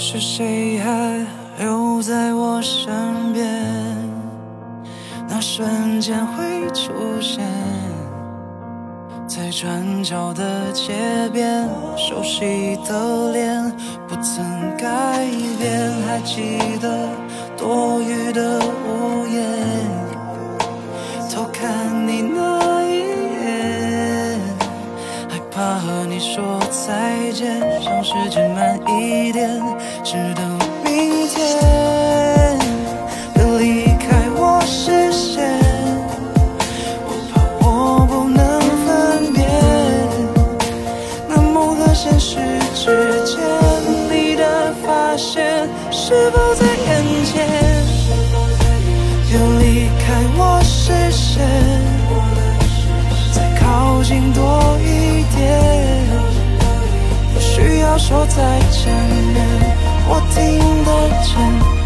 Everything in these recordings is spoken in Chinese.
是谁还留在我身边？那瞬间会出现在转角的街边，熟悉的脸不曾改变，还记得多余的和你说再见，想时间慢一点，直到明天，别离开我视线。我怕我不能分辨那梦和现实之间，你的发现是否在眼前？别离开我视线，说再见面，我听得见，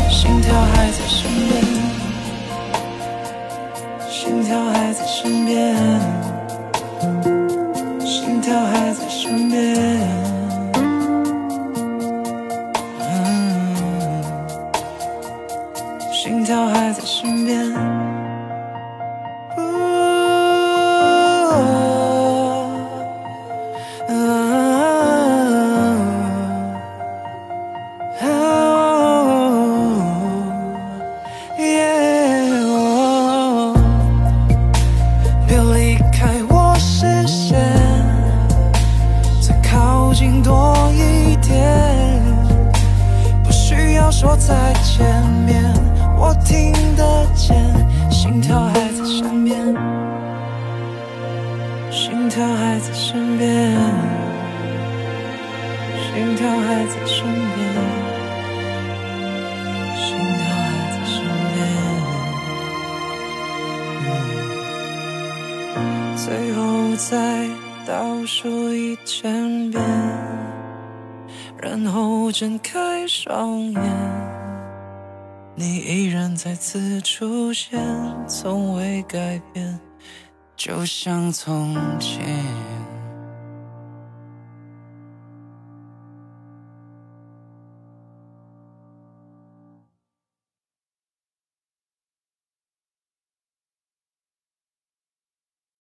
心跳还在身边。心跳还在身边，心跳还在身边。嗯，心跳还在身边。听得见，心跳还在身边，心跳还在身边，心跳还在身边，心跳还在身边。最后再倒数一千遍，然后睁开双眼，你依然再次出现，从未改变，就像从前。